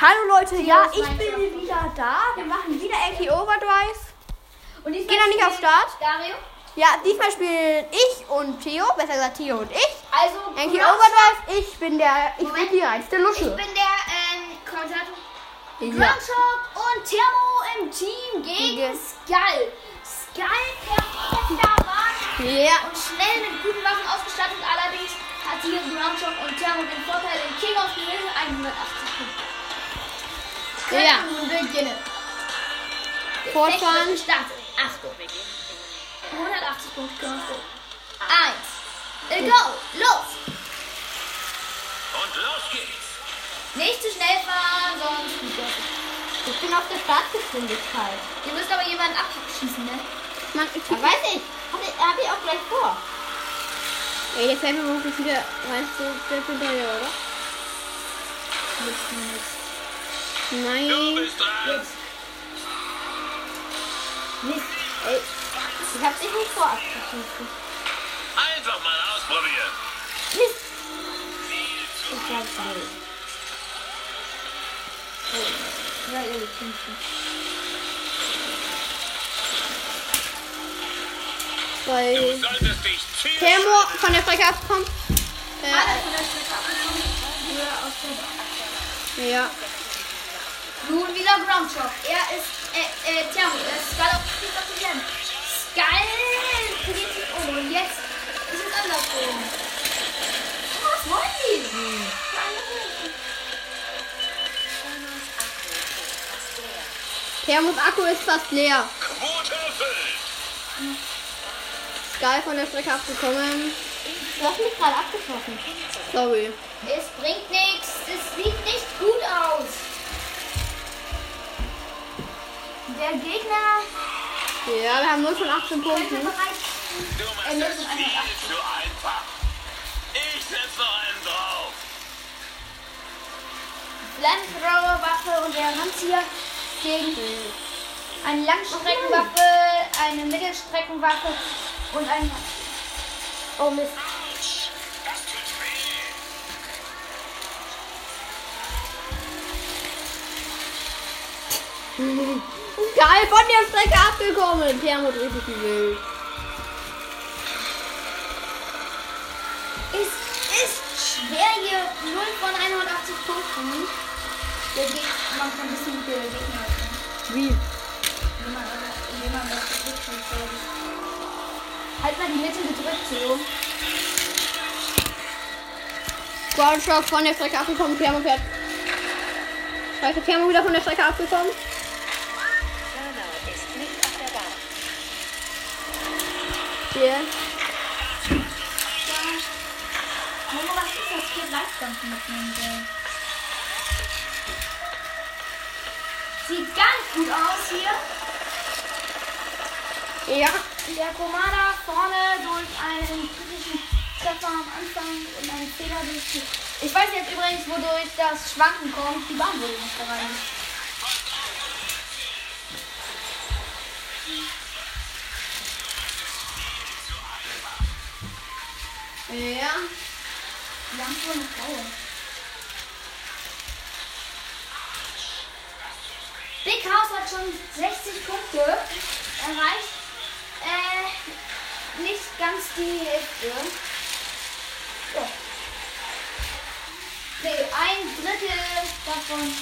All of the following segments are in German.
Hallo Leute, ja, ich bin wieder da. Wir machen wieder AK Overdrive. Und diesmal Geh noch nicht auf Start. Dario. Ja, diesmal spielen ich und Theo, besser gesagt Theo und ich. Also, AK Overdrive, ich bin der, ich bin Moment. die reinste Ich Lusche. bin der ähm, Kommentator. Ja. Und Thermo im Team gegen Skull. Skull perfekter Mann Ja. und schnell mit. Hier Groundhog und Thermo den Vorteil im King of the Ring 180 Punkte. Können Ja. nun beginnen. Fortfahren. Startet. Achtung. 180 Punkte. Eins. Äh, Go. Los. Und los geht's. Nicht zu schnell fahren, sonst. Ich bin auf der Startgeschwindigkeit. Ihr müsst aber jemanden abschießen, ne? Mann, ich Ja, weiß ich. Hab ich, hab ich auch gleich vor. Ey, jetzt werden wir wirklich wieder reinste hinterher, oder? Du Nein. bist dran. Mist. Ey, ich hab dich nicht vor abgeschlossen. Einfach mal ausprobieren. Mist. Ich glaub's nicht. Oh, ja, ihr Kindchen. Zielen. Thermo von der Strecke abkommt. Alle Äh, von der Strecke abgekommen. Nur aus der ja. Nun wieder Groundshot. Er ist, äh, äh, Thermo, er ist Skull auf. Skull dreht sich um und jetzt ist es andersrum. Was wollen die? Thermos Akku ist fast leer. Geil von der Strecke abgekommen. Du hast mich gerade abgeschossen. Sorry. Es bringt nichts. Es sieht nicht gut aus. Der Gegner Ja, wir haben 0 von 18 könnte Punkten. bereits Du machst Ende das von viel 180. zu einfach. Ich setz noch einen drauf. Flammenthrower-Waffe und der Randzieher gegen eine Langstreckenwaffe, eine Mittelstreckenwaffe und ein. Oh Mist. Geil von der Strecke abgekommen. Sich wie wild. Es ist schwer hier 0 von 180 Punkten. Der Gegner, man kann ein bisschen mit der Gegner. Wie? Indem man, indem man das Halt mal die Mitte gedrückt, Theo. Groundshot von der Strecke abgekommen. Thermo fährt. Scheiße, Thermo wieder von der Strecke abgekommen. Hier. Momo, was ist das für Leitband mitnehmen soll? Sieht ganz gut aus hier. Ja. Der Komada vorne durch einen kritischen Treffer am Anfang und einen Fehler durch die. Ich weiß jetzt übrigens, wodurch das Schwanken kommt. Die Bahn wurde nicht bereinigt. Ja. Wir haben wohl eine Frau. Big House hat schon 60 Punkte erreicht. Äh, nicht ganz die Hälfte. Ja. Nee, ein Drittel davon.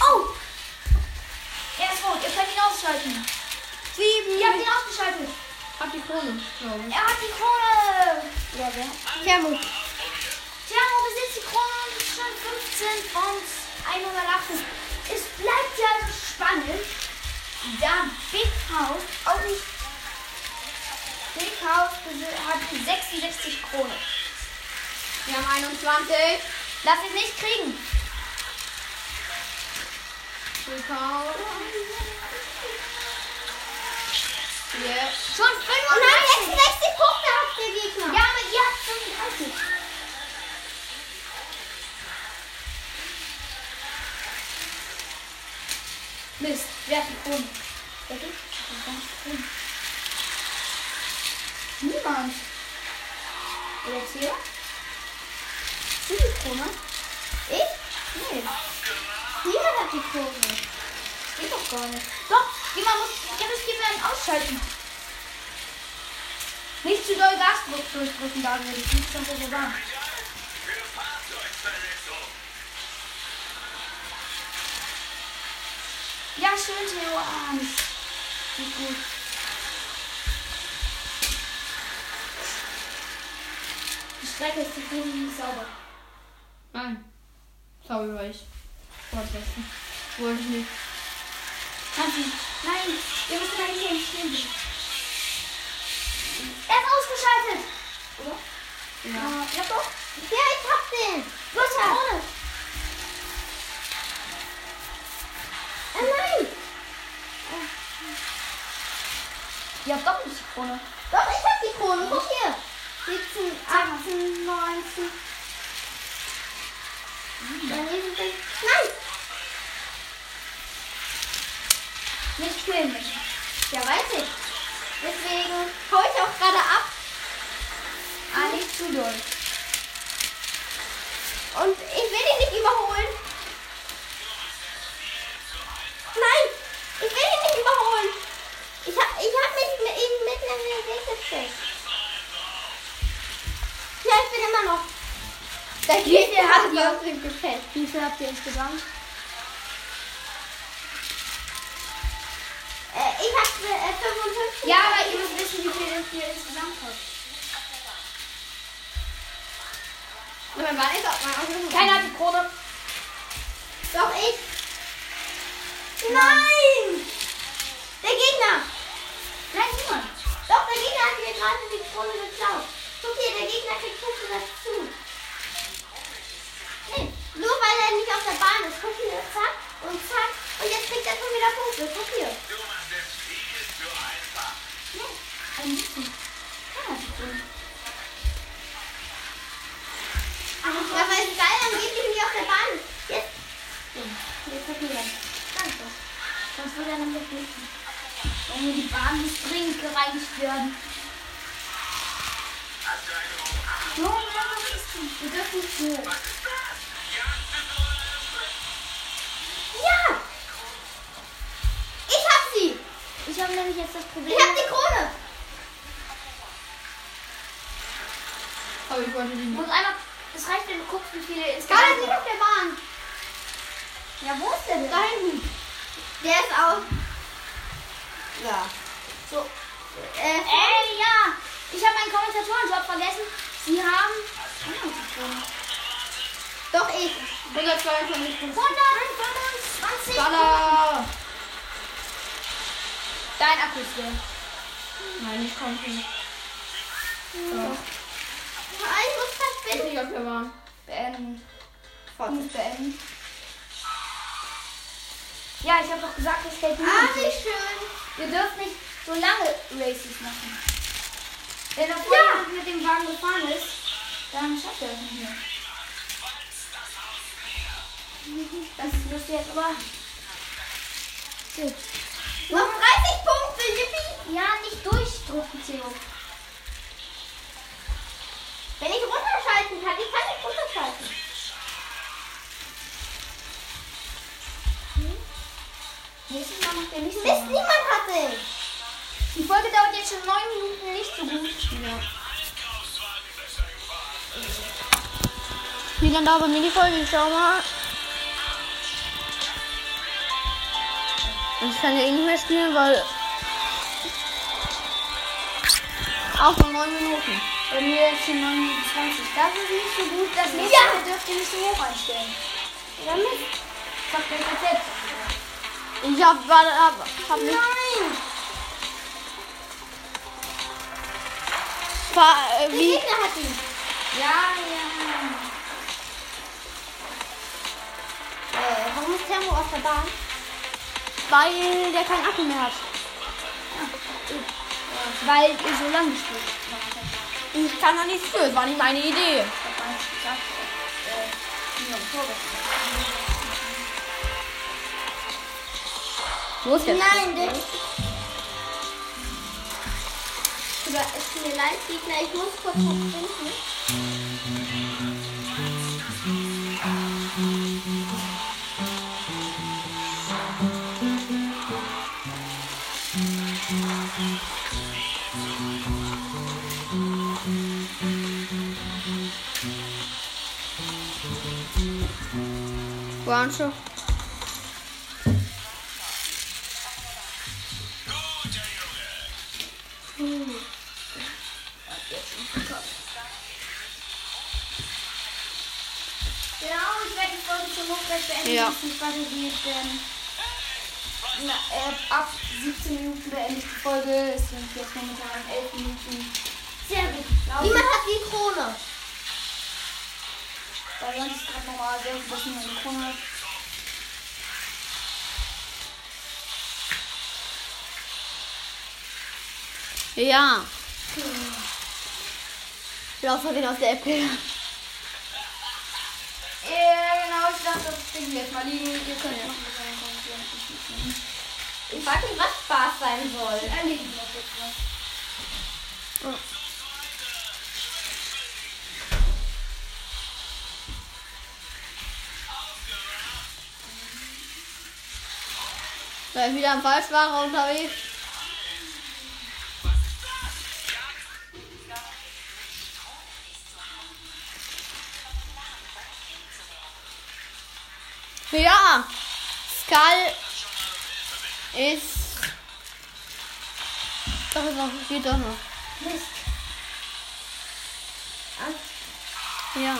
Oh! Er ist rot, ihr könnt ihn ausschalten. Sieben. Ihr habt ihn ausgeschaltet. Hat die Krone. glaube ich. Er hat die Krone. Ja, wer? Thermo. Thermo besitzt die Krone und ist schon 15 von 180. Es bleibt ja spannend, da Big House auch nicht. Besi- hat 66 Kronen. Wir haben 21. Lass ihn nicht kriegen. Gekauft. Yeah. Schon 35. Nein, 66 Punkte hat der Gegner. Ja, aber ihr habt 35. Mist, wer hat die Krone? Niemand. Oder jetzt hier? Sie die Krone? Ich? Nee. Niemand hat die Krone. Geht doch gar nicht. Doch, jemand muss jedes Gewehr ausschalten. Nicht zu doll Gas durchdrücken, Daniel. Das liegt schon so Fahrzeugverletzung. Ja, schön, Theo. Ah, nicht. Nicht gut. Strecke ist zu nicht sauber. Nein. Sorry, weil ich fortsetzen. Wollte ich nicht. Hansi, nein, wir müssen eigentlich hier stehen. Er ist ausgeschaltet. Oder? Ja. ja doch. Ja, ich hab den. Du hast ja ohne. Oh nein. Ihr habt doch nicht die Krone. Doch, ich hab die Krone. Guck hier. 17, 18, 19. Daneben sind. Nein. Nicht killen mich. Ja, weiß ich. Deswegen hau ich auch gerade ab. Ah, nicht zu doll. Und dem Gefäß. Wie viel habt ihr insgesamt? Äh, ich hab äh, 55. Ja, aber ihr müsst wissen, wie viel ihr insgesamt habt. Und dann war ich auch mal auf Keiner hat die Krone. Doch ich. Nein! Der Gegner. Nein, niemand. Doch, der Gegner hat mir gerade die Krone geklaut. Guck hier, der Gegner kriegt Punkte dazu. Weil er nicht auf der Bahn ist. Guck hier, zack und zack. Und jetzt kriegt er schon wieder Punkte. Guck hier. Du machst es viel zu einfach. Nee, ein nicht auf der Bahn ist. Jetzt. Jetzt hat jeder. Danke. Sonst würde er nämlich nicht. Junge, die Bahn muss dringend gereinigt werden. Junge, was ist denn? Wir dürfen nicht so. Ja! Ich hab sie! Ich habe nämlich jetzt das Problem. Ich hab die Krone! Aber ich wollte die Ich nicht. muss einmal. Es reicht, wenn du guckst, wie viele Gar insgesamt. nicht auf der Bahn. Ja, wo ist der denn? Da hinten. Der ist auch. Ja. So. Äh, Ey, ja! Ich habe meinen Kommentatorenjob vergessen. Sie haben. Doch ich. 122 Punkte. 125 Baller! Dein Akku ist leer. Nein, ich komme nicht. Ja. Ah, Ich muss Ich weiß verspinnen. nicht, ob wir waren. Beenden. Musst beenden. Ja, ich habe doch gesagt, das fällt Ah, niemand wie schön. Ihr dürft nicht so lange Races machen. Wenn er Ja. vorher mit dem Wagen gefahren ist, dann schafft er es nicht mehr. Das müsst ihr jetzt aber. Gut. Noch 30 Punkte, yippie. Ja, nicht durchdrücken, Theo. Wenn ich runterschalten kann, ich kann nicht runterschalten. Nächstes Mal macht er nicht so. Mist, niemand hat den. Die Folge dauert jetzt schon neun Minuten nicht so gut. Wie lange dauert bei mir die Folge? Ich schau mal. Ich kann ja eh nicht mehr spielen, weil. Auch nur 9 Minuten. Bei mir ist schon 29. Das ist nicht so gut. Das nächste Ja. Mal dürft ihr nicht so hoch einstellen. Ja, Mist. Sagt euch das jetzt. Ich hab, hab, hab nicht. Nein. Fahr, äh, Der wie? Gegner hat ihn. Ja, ja. Äh, warum ist Thermo auf der Bahn? Weil der keinen Akku mehr hat. Weil ihr so lange gespielt habt. Ich kann da nichts für, das war nicht meine Idee. Los jetzt. Nein, es tut mir leid, Gegner, ich muss kurz verschwinden. Ja. Nicht weitergeht, denn na, äh, ab 17 Minuten beende ich die Folge. Es sind jetzt momentan 11 Minuten. Sehr gut ich. Niemand hat die Krone. Bei uns ist gerade nochmal sehr gut, dass niemand Krone hat. Ja. Ich bin auch versehen aus der App gegangen. Ja, genau, ich dachte, das Ding jetzt mal liegen. Ihr könnt ja. Ich weiß nicht, was Spaß sein soll. Erledigen wir jetzt was. Ist wieder ein Falschfahrer unterwegs. Ja, Skull ist. Doch, ist noch, geht doch noch. Mist. Ja.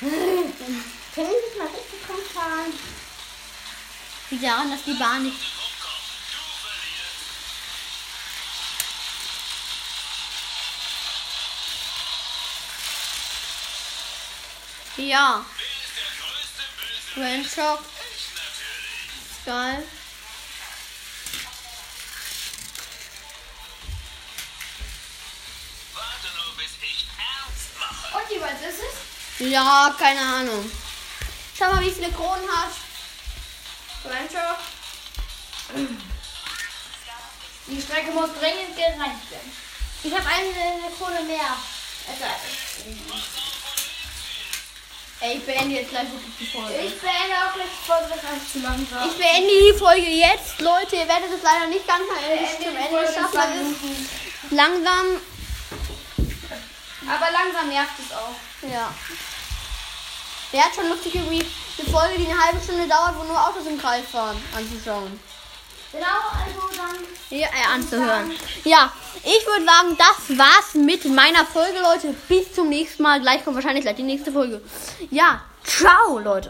Können Sie sich mal richtig rumfahren? Liegt daran, dass die Bahn nicht. Ja. Ernst mache. Und wie weit ist es? Ja, keine Ahnung. Schau mal, wie viele Kronen hast. Grand Shock. Die Strecke muss dringend gereinigt werden. Ich habe eine Krone mehr. Ey, ich beende jetzt gleich wirklich die Folge. Ich beende auch gleich die Folge, das ist zu langsam. Ich beende die Folge jetzt, Leute. Ihr werdet es leider nicht ganz zum die Ende schaffen. Langsam, Aber langsam nervt es auch. ja. Wäre schon lustig, irgendwie eine Folge, die eine halbe Stunde dauert, wo nur Autos im Kreis fahren, anzuschauen. Genau, also dann. Ja, äh, anzuhören. Ja, ich würde sagen, das war's mit meiner Folge, Leute. Bis zum nächsten Mal. Gleich kommt wahrscheinlich gleich die nächste Folge. Ja, ciao, Leute.